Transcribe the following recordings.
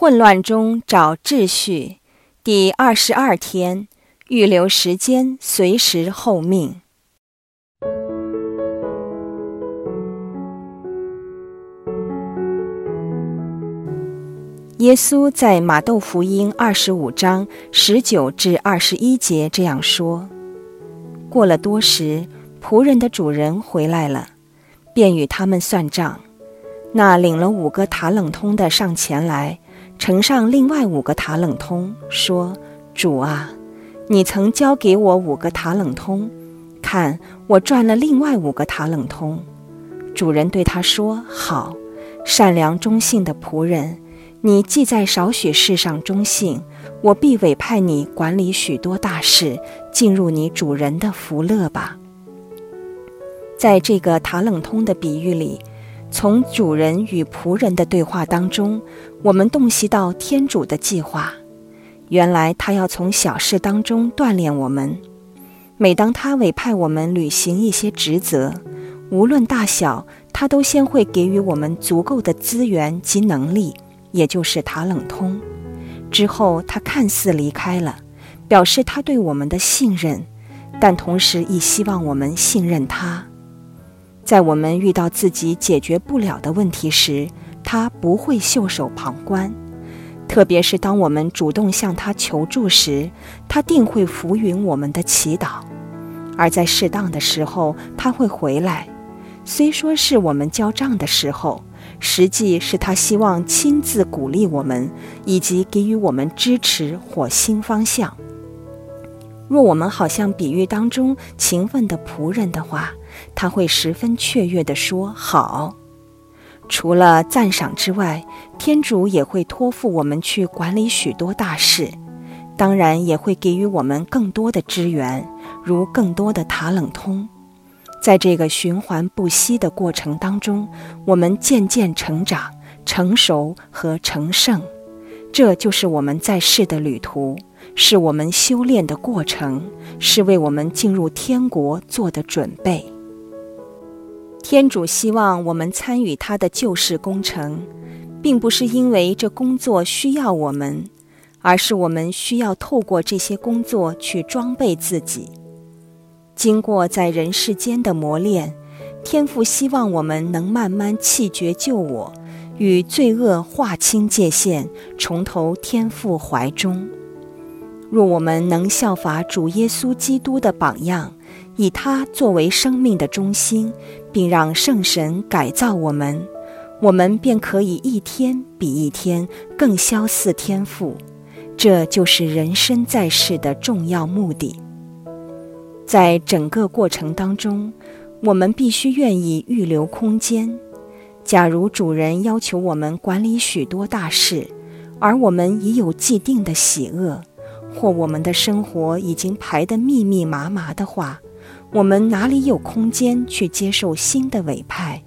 混乱中找秩序，第二十二天，预留时间，随时候命。耶稣在马窦福音二十五章十九至二十一节这样说：“过了多时，仆人的主人回来了，便与他们算账。那领了五个塔冷通的上前来。”呈上另外五个塔冷通，说：“主啊，你曾交给我五个塔冷通，看我赚了另外五个塔冷通。”主人对他说：“好，善良忠信的仆人，你既在少许事上忠信，我必委派你管理许多大事，进入你主人的福乐吧。”在这个塔冷通的比喻里。从主人与仆人的对话当中，我们洞悉到天主的计划。原来他要从小事当中锻炼我们。每当他委派我们履行一些职责，无论大小，他都先会给予我们足够的资源及能力，也就是塔冷通。之后他看似离开了，表示他对我们的信任，但同时亦希望我们信任他。在我们遇到自己解决不了的问题时，他不会袖手旁观；特别是当我们主动向他求助时，他定会浮云我们的祈祷。而在适当的时候，他会回来。虽说是我们交账的时候，实际是他希望亲自鼓励我们，以及给予我们支持或新方向。若我们好像比喻当中勤奋的仆人的话，他会十分雀跃地说：“好。”除了赞赏之外，天主也会托付我们去管理许多大事，当然也会给予我们更多的支援，如更多的塔冷通。在这个循环不息的过程当中，我们渐渐成长、成熟和成圣。这就是我们在世的旅途，是我们修炼的过程，是为我们进入天国做的准备。天主希望我们参与他的救世工程，并不是因为这工作需要我们，而是我们需要透过这些工作去装备自己。经过在人世间的磨练，天父希望我们能慢慢弃绝救我，与罪恶划清界限，重投天父怀中。若我们能效法主耶稣基督的榜样。以他作为生命的中心，并让圣神改造我们，我们便可以一天比一天更相似天赋。这就是人生在世的重要目的。在整个过程当中，我们必须愿意预留空间。假如主人要求我们管理许多大事，而我们已有既定的喜恶，或我们的生活已经排得密密麻麻的话，我们哪里有空间去接受新的委派？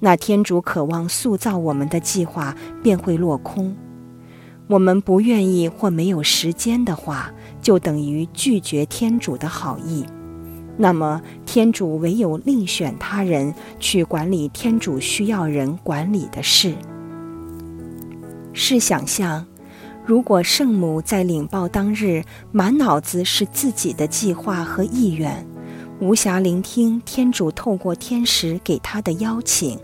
那天主渴望塑造我们的计划便会落空。我们不愿意或没有时间的话，就等于拒绝天主的好意。那么，天主唯有另选他人去管理天主需要人管理的事。试想象，如果圣母在领报当日满脑子是自己的计划和意愿。无暇聆听天主透过天使给他的邀请，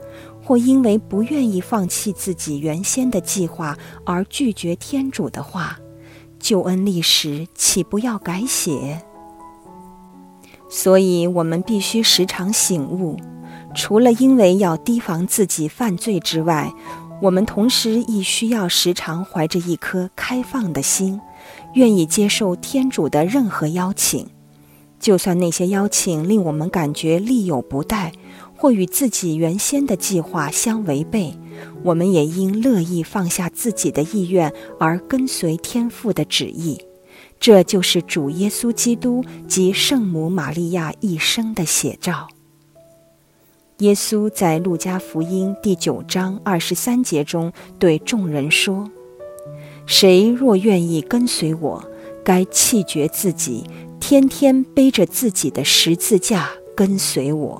或因为不愿意放弃自己原先的计划而拒绝天主的话，救恩历史岂不要改写？所以，我们必须时常醒悟，除了因为要提防自己犯罪之外，我们同时亦需要时常怀着一颗开放的心，愿意接受天主的任何邀请。就算那些邀请令我们感觉力有不逮，或与自己原先的计划相违背，我们也应乐意放下自己的意愿而跟随天父的旨意。这就是主耶稣基督及圣母玛利亚一生的写照。耶稣在路加福音第九章二十三节中对众人说：“谁若愿意跟随我，该弃绝自己。”天天背着自己的十字架跟随我。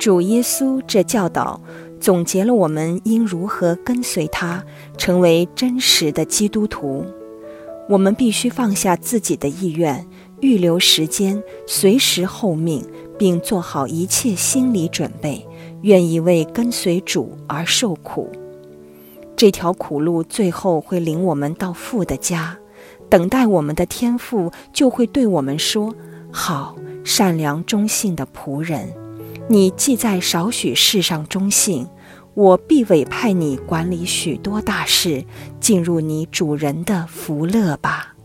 主耶稣这教导总结了我们应如何跟随他，成为真实的基督徒。我们必须放下自己的意愿，预留时间，随时候命，并做好一切心理准备，愿意为跟随主而受苦。这条苦路最后会领我们到父的家，等待我们的天赋就会对我们说：“好，善良忠信的仆人，你既在少许事上忠信。”我必委派你管理许多大事，进入你主人的福乐吧。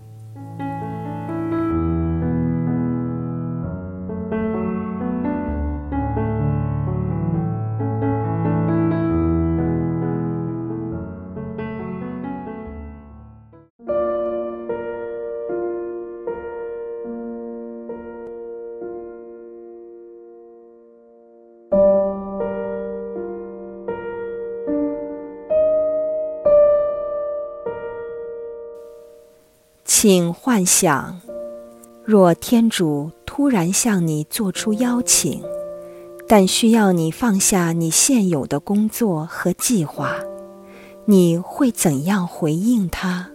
请幻想，若天主突然向你做出邀请，但需要你放下你现有的工作和计划，你会怎样回应他？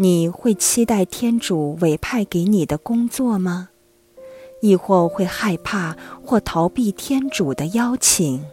你会期待天主委派给你的工作吗？亦或会害怕或逃避天主的邀请？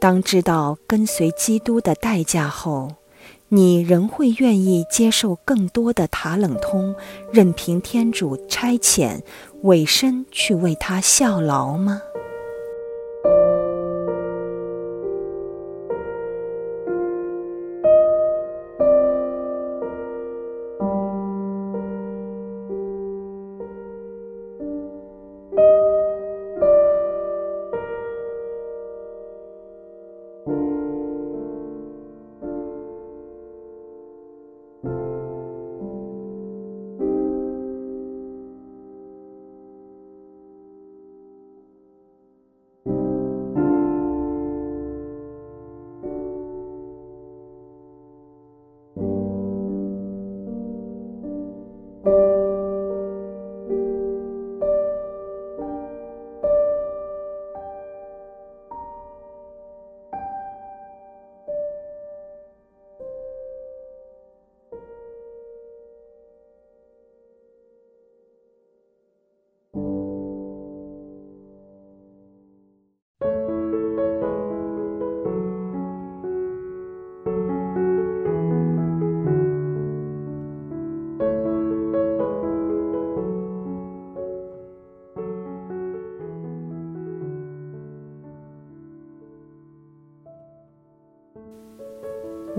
当知道跟随基督的代价后，你仍会愿意接受更多的塔冷通，任凭天主差遣，委身去为他效劳吗？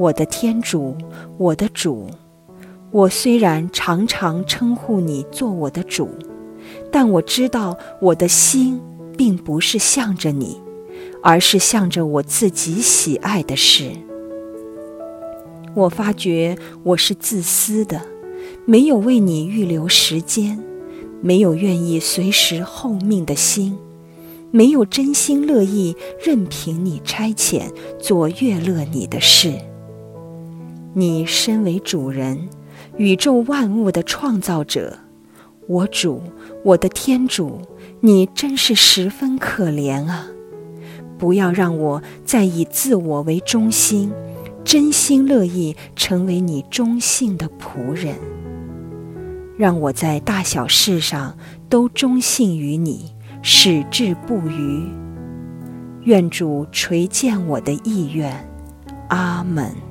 我的天主，我的主，我虽然常常称呼你做我的主，但我知道我的心并不是向着你，而是向着我自己喜爱的事。我发觉我是自私的，没有为你预留时间，没有愿意随时候命的心，没有真心乐意任凭你差遣做悦乐你的事。你身为主人，宇宙万物的创造者，我主，我的天主，你真是十分可怜啊！不要让我再以自我为中心，真心乐意成为你忠信的仆人。让我在大小事上都忠信于你，矢志不渝。愿主垂见我的意愿，阿门。